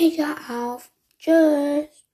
Ich hör auf. Tschüss.